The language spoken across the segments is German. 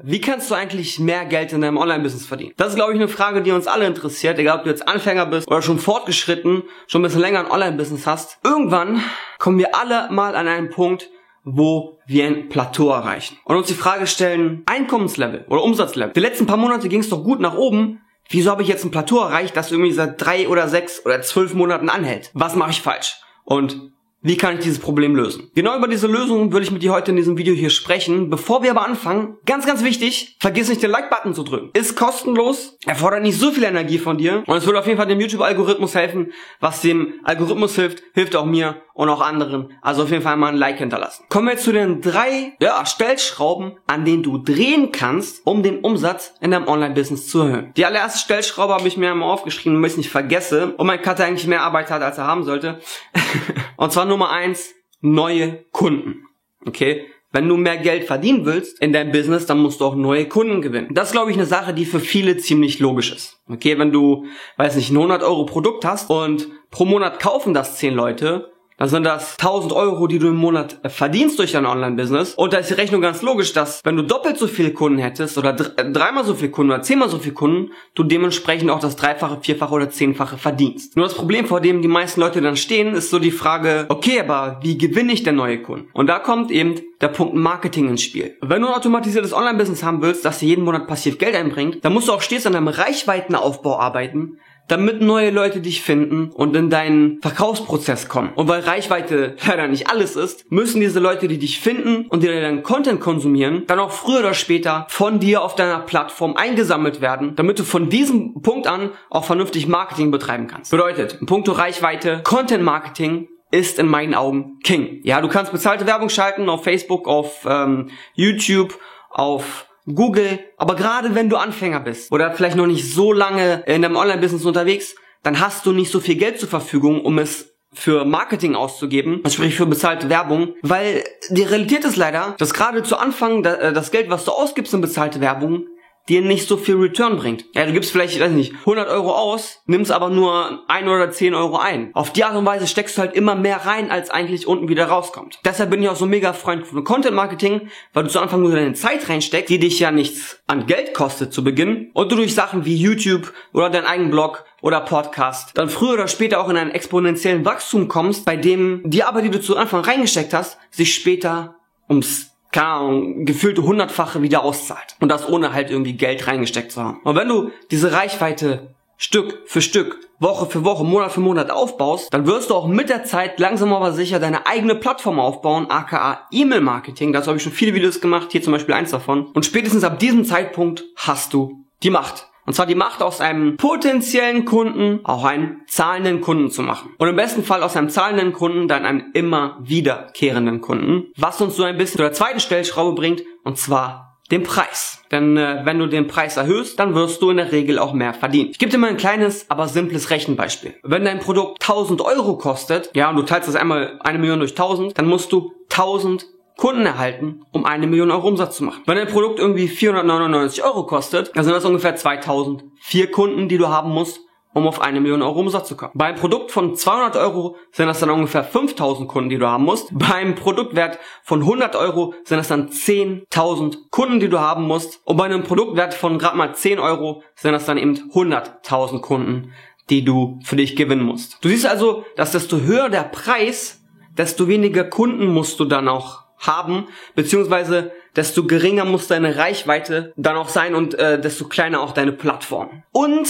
Wie kannst du eigentlich mehr Geld in deinem Online-Business verdienen? Das ist, glaube ich, eine Frage, die uns alle interessiert, egal ob du jetzt Anfänger bist oder schon fortgeschritten, schon ein bisschen länger ein Online-Business hast. Irgendwann kommen wir alle mal an einen Punkt, wo wir ein Plateau erreichen und uns die Frage stellen, Einkommenslevel oder Umsatzlevel. Die letzten paar Monate ging es doch gut nach oben. Wieso habe ich jetzt ein Plateau erreicht, das irgendwie seit drei oder sechs oder zwölf Monaten anhält? Was mache ich falsch? Und wie kann ich dieses Problem lösen? Genau über diese Lösung will ich mit dir heute in diesem Video hier sprechen. Bevor wir aber anfangen, ganz, ganz wichtig, vergiss nicht den Like-Button zu drücken. Ist kostenlos, erfordert nicht so viel Energie von dir und es würde auf jeden Fall dem YouTube-Algorithmus helfen. Was dem Algorithmus hilft, hilft auch mir und auch anderen. Also auf jeden Fall mal ein Like hinterlassen. Kommen wir zu den drei ja, Stellschrauben, an denen du drehen kannst, um den Umsatz in deinem Online-Business zu erhöhen. Die allererste Stellschraube habe ich mir einmal aufgeschrieben, damit ich nicht vergesse und mein Cutter eigentlich mehr Arbeit hat, als er haben sollte. und zwar Nummer eins, neue Kunden. Okay? Wenn du mehr Geld verdienen willst in deinem Business, dann musst du auch neue Kunden gewinnen. Das ist, glaube ich, eine Sache, die für viele ziemlich logisch ist. Okay, wenn du, weiß nicht, ein 100 Euro Produkt hast und pro Monat kaufen das 10 Leute, dann sind das 1000 Euro, die du im Monat äh, verdienst durch dein Online-Business. Und da ist die Rechnung ganz logisch, dass wenn du doppelt so viele Kunden hättest oder äh, dreimal so viele Kunden oder zehnmal so viele Kunden, du dementsprechend auch das Dreifache, Vierfache oder Zehnfache verdienst. Nur das Problem, vor dem die meisten Leute dann stehen, ist so die Frage, okay, aber wie gewinne ich denn neue Kunden? Und da kommt eben der Punkt Marketing ins Spiel. Wenn du ein automatisiertes Online-Business haben willst, das dir jeden Monat passiv Geld einbringt, dann musst du auch stets an deinem Reichweitenaufbau arbeiten, damit neue Leute dich finden und in deinen Verkaufsprozess kommen. Und weil Reichweite leider nicht alles ist, müssen diese Leute, die dich finden und die deinen Content konsumieren, dann auch früher oder später von dir auf deiner Plattform eingesammelt werden, damit du von diesem Punkt an auch vernünftig Marketing betreiben kannst. Bedeutet, in puncto Reichweite, Content Marketing ist in meinen Augen King. Ja, du kannst bezahlte Werbung schalten auf Facebook, auf ähm, YouTube, auf Google. Aber gerade wenn du Anfänger bist oder vielleicht noch nicht so lange in deinem Online-Business unterwegs, dann hast du nicht so viel Geld zur Verfügung, um es für Marketing auszugeben, sprich für bezahlte Werbung, weil die Realität ist leider, dass gerade zu Anfang äh, das Geld, was du ausgibst in bezahlte Werbung, dir nicht so viel Return bringt. Ja, du gibst vielleicht, ich weiß nicht, 100 Euro aus, nimmst aber nur 1 oder 10 Euro ein. Auf die Art und Weise steckst du halt immer mehr rein, als eigentlich unten wieder rauskommt. Deshalb bin ich auch so mega Freund von Content Marketing, weil du zu Anfang nur deine Zeit reinsteckst, die dich ja nichts an Geld kostet zu Beginn und du durch Sachen wie YouTube oder deinen eigenen Blog oder Podcast dann früher oder später auch in einen exponentiellen Wachstum kommst, bei dem die Arbeit, die du zu Anfang reingesteckt hast, sich später ums keine Ahnung, gefühlte hundertfache wieder auszahlt. Und das ohne halt irgendwie Geld reingesteckt zu haben. Und wenn du diese Reichweite Stück für Stück, Woche für Woche, Monat für Monat aufbaust, dann wirst du auch mit der Zeit langsam aber sicher deine eigene Plattform aufbauen, aka E-Mail-Marketing. Dazu habe ich schon viele Videos gemacht, hier zum Beispiel eins davon. Und spätestens ab diesem Zeitpunkt hast du die Macht. Und zwar die Macht aus einem potenziellen Kunden auch einen zahlenden Kunden zu machen. Und im besten Fall aus einem zahlenden Kunden dann einen immer wiederkehrenden Kunden. Was uns so ein bisschen zu der zweiten Stellschraube bringt, und zwar den Preis. Denn äh, wenn du den Preis erhöhst, dann wirst du in der Regel auch mehr verdienen. Ich gebe dir mal ein kleines, aber simples Rechenbeispiel. Wenn dein Produkt 1000 Euro kostet, ja, und du teilst das einmal eine Million durch 1000, dann musst du 1000 Kunden erhalten, um eine Million Euro Umsatz zu machen. Wenn ein Produkt irgendwie 499 Euro kostet, dann sind das ungefähr 2004 Kunden, die du haben musst, um auf eine Million Euro Umsatz zu kommen. Bei einem Produkt von 200 Euro sind das dann ungefähr 5000 Kunden, die du haben musst. Beim Produktwert von 100 Euro sind das dann 10.000 Kunden, die du haben musst. Und bei einem Produktwert von gerade mal 10 Euro sind das dann eben 100.000 Kunden, die du für dich gewinnen musst. Du siehst also, dass desto höher der Preis, desto weniger Kunden musst du dann auch haben, beziehungsweise desto geringer muss deine Reichweite dann auch sein und äh, desto kleiner auch deine Plattform. Und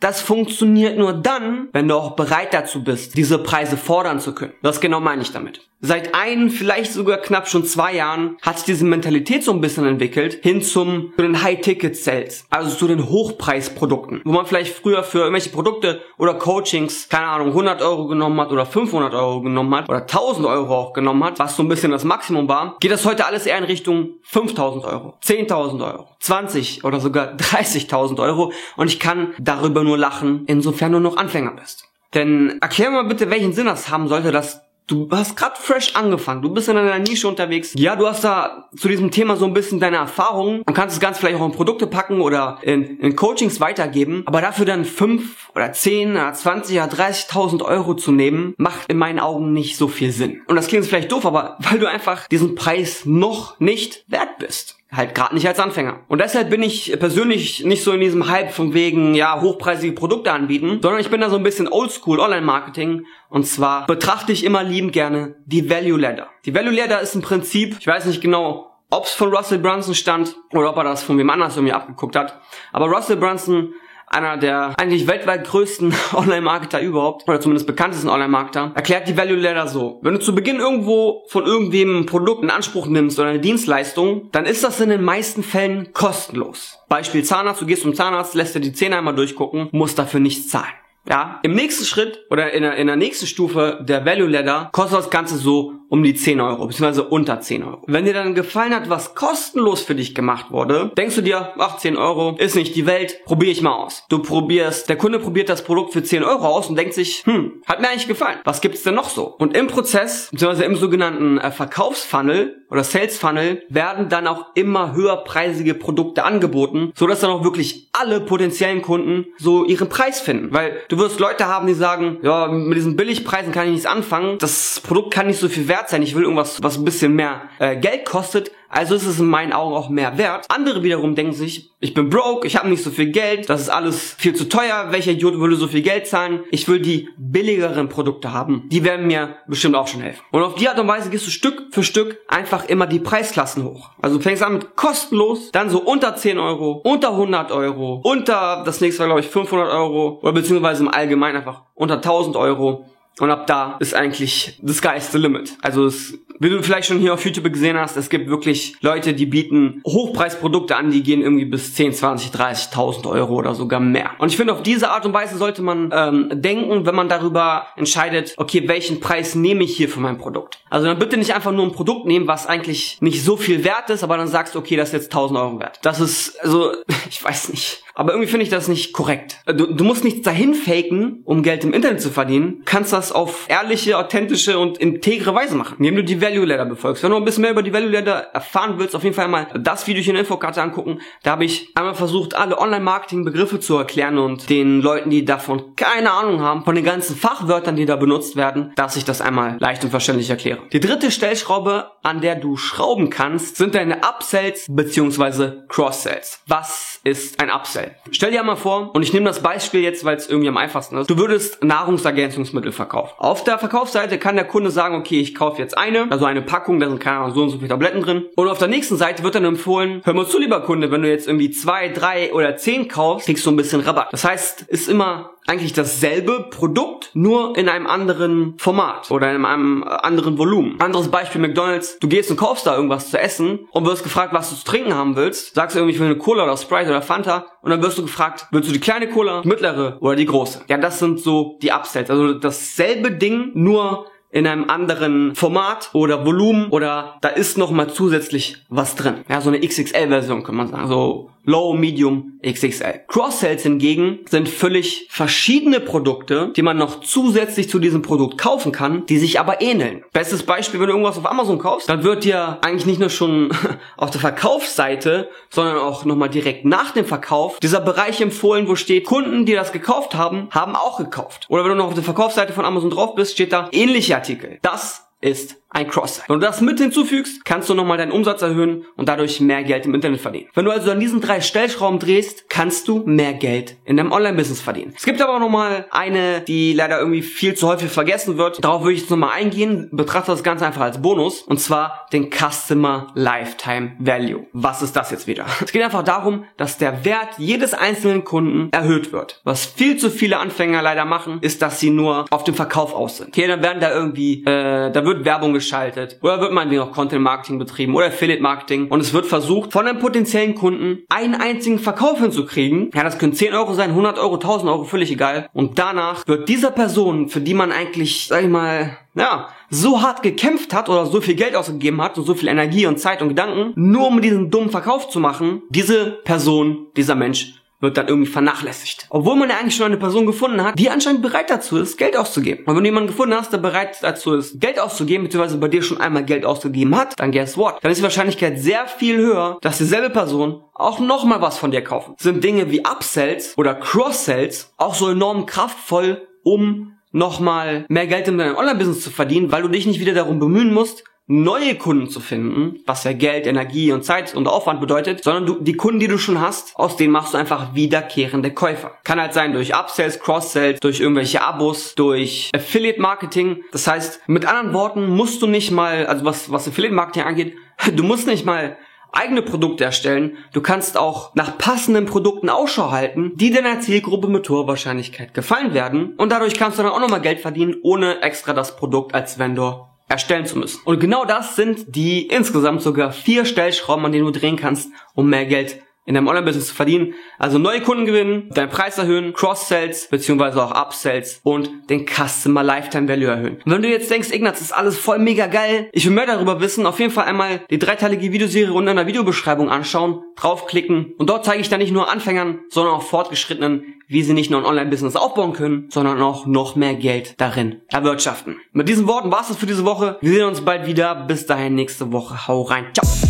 das funktioniert nur dann, wenn du auch bereit dazu bist, diese Preise fordern zu können. Das genau meine ich damit. Seit ein, vielleicht sogar knapp schon zwei Jahren hat sich diese Mentalität so ein bisschen entwickelt hin zum zu den High-Ticket-Sales, also zu den Hochpreisprodukten, wo man vielleicht früher für irgendwelche Produkte oder Coachings, keine Ahnung, 100 Euro genommen hat oder 500 Euro genommen hat oder 1000 Euro auch genommen hat, was so ein bisschen das Maximum war, geht das heute alles eher in Richtung 5000 Euro, 10.000 Euro, 20 oder sogar 30.000 Euro und ich kann darüber nur lachen, insofern du noch Anfänger bist. Denn erklär mal bitte, welchen Sinn das haben sollte, dass Du hast gerade fresh angefangen, du bist in einer Nische unterwegs. Ja, du hast da zu diesem Thema so ein bisschen deine Erfahrungen und kannst es ganz vielleicht auch in Produkte packen oder in, in Coachings weitergeben. Aber dafür dann fünf oder zehn oder zwanzig oder 30.000 Euro zu nehmen, macht in meinen Augen nicht so viel Sinn. Und das klingt vielleicht doof, aber weil du einfach diesen Preis noch nicht wert bist. Halt gerade nicht als Anfänger. Und deshalb bin ich persönlich nicht so in diesem Hype von wegen, ja, hochpreisige Produkte anbieten, sondern ich bin da so ein bisschen oldschool Online-Marketing. Und zwar betrachte ich immer liebend gerne die Value Ladder. Die Value Ladder ist im Prinzip, ich weiß nicht genau, ob es von Russell Brunson stand oder ob er das von wem anders irgendwie abgeguckt hat. Aber Russell Brunson einer der eigentlich weltweit größten Online-Marketer überhaupt, oder zumindest bekanntesten Online-Marketer, erklärt die Value Ladder so. Wenn du zu Beginn irgendwo von irgendwem ein Produkt in Anspruch nimmst oder eine Dienstleistung, dann ist das in den meisten Fällen kostenlos. Beispiel Zahnarzt, du gehst zum Zahnarzt, lässt dir die Zähne einmal durchgucken, musst dafür nichts zahlen. Ja, im nächsten Schritt oder in der, in der nächsten Stufe der Value Ladder kostet das Ganze so um die 10 Euro, beziehungsweise unter 10 Euro. Wenn dir dann gefallen hat, was kostenlos für dich gemacht wurde, denkst du dir, ach, 10 Euro ist nicht die Welt, probiere ich mal aus. Du probierst, der Kunde probiert das Produkt für 10 Euro aus und denkt sich, hm, hat mir eigentlich gefallen. Was gibt's denn noch so? Und im Prozess, beziehungsweise im sogenannten äh, Verkaufsfunnel oder Sales Funnel, werden dann auch immer höherpreisige Produkte angeboten, so dass dann auch wirklich alle potenziellen Kunden so ihren Preis finden. Weil du wirst Leute haben, die sagen, ja, mit diesen Billigpreisen kann ich nichts anfangen, das Produkt kann nicht so viel wert wert sein. Ich will irgendwas, was ein bisschen mehr äh, Geld kostet. Also ist es in meinen Augen auch mehr wert. Andere wiederum denken sich, ich bin broke, ich habe nicht so viel Geld, das ist alles viel zu teuer, welcher Idiot würde so viel Geld zahlen? Ich will die billigeren Produkte haben. Die werden mir bestimmt auch schon helfen. Und auf die Art und Weise gehst du Stück für Stück einfach immer die Preisklassen hoch. Also du fängst an mit kostenlos, dann so unter 10 Euro, unter 100 Euro, unter, das nächste war glaube ich 500 Euro, oder beziehungsweise im Allgemeinen einfach unter 1000 Euro. Und ab da ist eigentlich the sky's the limit. Also es, wie du vielleicht schon hier auf YouTube gesehen hast, es gibt wirklich Leute, die bieten Hochpreisprodukte an, die gehen irgendwie bis 10, 20, 30.000 Euro oder sogar mehr. Und ich finde, auf diese Art und Weise sollte man ähm, denken, wenn man darüber entscheidet, okay, welchen Preis nehme ich hier für mein Produkt. Also dann bitte nicht einfach nur ein Produkt nehmen, was eigentlich nicht so viel wert ist, aber dann sagst du, okay, das ist jetzt 1000 Euro wert. Das ist, also, ich weiß nicht. Aber irgendwie finde ich das nicht korrekt. Du, du musst nichts dahin faken, um Geld im Internet zu verdienen. Kannst das auf ehrliche, authentische und integre Weise machen, indem du die Value Ladder befolgst. Wenn du ein bisschen mehr über die Value Ladder erfahren willst, auf jeden Fall mal das Video hier in der Infokarte angucken. Da habe ich einmal versucht, alle Online-Marketing-Begriffe zu erklären und den Leuten, die davon keine Ahnung haben, von den ganzen Fachwörtern, die da benutzt werden, dass ich das einmal leicht und verständlich erkläre. Die dritte Stellschraube, an der du schrauben kannst, sind deine Upsells bzw. Cross-Sells. Was ist ein Upsell? Stell dir mal vor, und ich nehme das Beispiel jetzt, weil es irgendwie am einfachsten ist, du würdest Nahrungsergänzungsmittel verkaufen. Auf der Verkaufsseite kann der Kunde sagen, okay, ich kaufe jetzt eine, also eine Packung, da sind keine Ahnung, so und so viele Tabletten drin. Und auf der nächsten Seite wird dann empfohlen, hör mal zu, lieber Kunde, wenn du jetzt irgendwie zwei, drei oder zehn kaufst, kriegst du ein bisschen Rabatt. Das heißt, ist immer eigentlich dasselbe Produkt, nur in einem anderen Format oder in einem anderen Volumen. Anderes Beispiel McDonald's. Du gehst und kaufst da irgendwas zu essen und wirst gefragt, was du zu trinken haben willst. Sagst du irgendwie, ich will eine Cola oder Sprite oder Fanta und dann wirst du gefragt, willst du die kleine Cola, die mittlere oder die große? Ja, das sind so die Upsells. Also dasselbe Ding, nur in einem anderen Format oder Volumen oder da ist noch mal zusätzlich was drin. Ja, so eine XXL-Version kann man sagen. So Low, Medium, XXL. Cross-Sells hingegen sind völlig verschiedene Produkte, die man noch zusätzlich zu diesem Produkt kaufen kann, die sich aber ähneln. Bestes Beispiel, wenn du irgendwas auf Amazon kaufst, dann wird dir eigentlich nicht nur schon auf der Verkaufsseite, sondern auch nochmal direkt nach dem Verkauf dieser Bereich empfohlen, wo steht, Kunden, die das gekauft haben, haben auch gekauft. Oder wenn du noch auf der Verkaufsseite von Amazon drauf bist, steht da ähnliche Artikel. Das ist ein Cross-Site. Wenn du das mit hinzufügst, kannst du nochmal deinen Umsatz erhöhen und dadurch mehr Geld im Internet verdienen. Wenn du also an diesen drei Stellschrauben drehst, kannst du mehr Geld in deinem Online-Business verdienen. Es gibt aber auch nochmal eine, die leider irgendwie viel zu häufig vergessen wird. Darauf würde ich jetzt nochmal eingehen. Betrachte das Ganze einfach als Bonus. Und zwar den Customer Lifetime Value. Was ist das jetzt wieder? Es geht einfach darum, dass der Wert jedes einzelnen Kunden erhöht wird. Was viel zu viele Anfänger leider machen, ist, dass sie nur auf den Verkauf aus sind. Okay, dann werden da irgendwie, äh, da wird Werbung geschaltet oder wird meinetwegen auch Content Marketing betrieben oder Affiliate Marketing und es wird versucht, von einem potenziellen Kunden einen einzigen Verkauf hinzukriegen. Ja, das können 10 Euro sein, 100 Euro, 1000 Euro, völlig egal. Und danach wird dieser Person, für die man eigentlich, sag ich mal, ja, so hart gekämpft hat oder so viel Geld ausgegeben hat und so viel Energie und Zeit und Gedanken, nur um diesen dummen Verkauf zu machen, diese Person, dieser Mensch wird dann irgendwie vernachlässigt. Obwohl man ja eigentlich schon eine Person gefunden hat, die anscheinend bereit dazu ist, Geld auszugeben. Und wenn du jemanden gefunden hast, der bereit dazu ist, Geld auszugeben, beziehungsweise bei dir schon einmal Geld ausgegeben hat, dann guess what? Dann ist die Wahrscheinlichkeit sehr viel höher, dass dieselbe Person auch nochmal was von dir kaufen. Sind Dinge wie Upsells oder Cross-Sells auch so enorm kraftvoll, um nochmal mehr Geld in deinem Online-Business zu verdienen, weil du dich nicht wieder darum bemühen musst, neue Kunden zu finden, was ja Geld, Energie und Zeit und Aufwand bedeutet, sondern du, die Kunden, die du schon hast, aus denen machst du einfach wiederkehrende Käufer. Kann halt sein durch Upsells, Cross-Sells, durch irgendwelche Abos, durch Affiliate-Marketing. Das heißt, mit anderen Worten musst du nicht mal, also was, was Affiliate-Marketing angeht, du musst nicht mal eigene Produkte erstellen. Du kannst auch nach passenden Produkten Ausschau halten, die deiner Zielgruppe mit hoher Wahrscheinlichkeit gefallen werden. Und dadurch kannst du dann auch nochmal Geld verdienen, ohne extra das Produkt als Vendor erstellen zu müssen. Und genau das sind die insgesamt sogar vier Stellschrauben, an denen du drehen kannst, um mehr Geld in deinem Online-Business zu verdienen. Also neue Kunden gewinnen, deinen Preis erhöhen, Cross-Sells beziehungsweise auch Upsells und den Customer Lifetime Value erhöhen. Und wenn du jetzt denkst, Ignaz, ist alles voll mega geil, ich will mehr darüber wissen, auf jeden Fall einmal die dreiteilige Videoserie unter einer Videobeschreibung anschauen, draufklicken und dort zeige ich dann nicht nur Anfängern, sondern auch Fortgeschrittenen, wie sie nicht nur ein Online-Business aufbauen können, sondern auch noch mehr Geld darin erwirtschaften. Mit diesen Worten war es für diese Woche. Wir sehen uns bald wieder. Bis dahin nächste Woche. Hau rein. Ciao.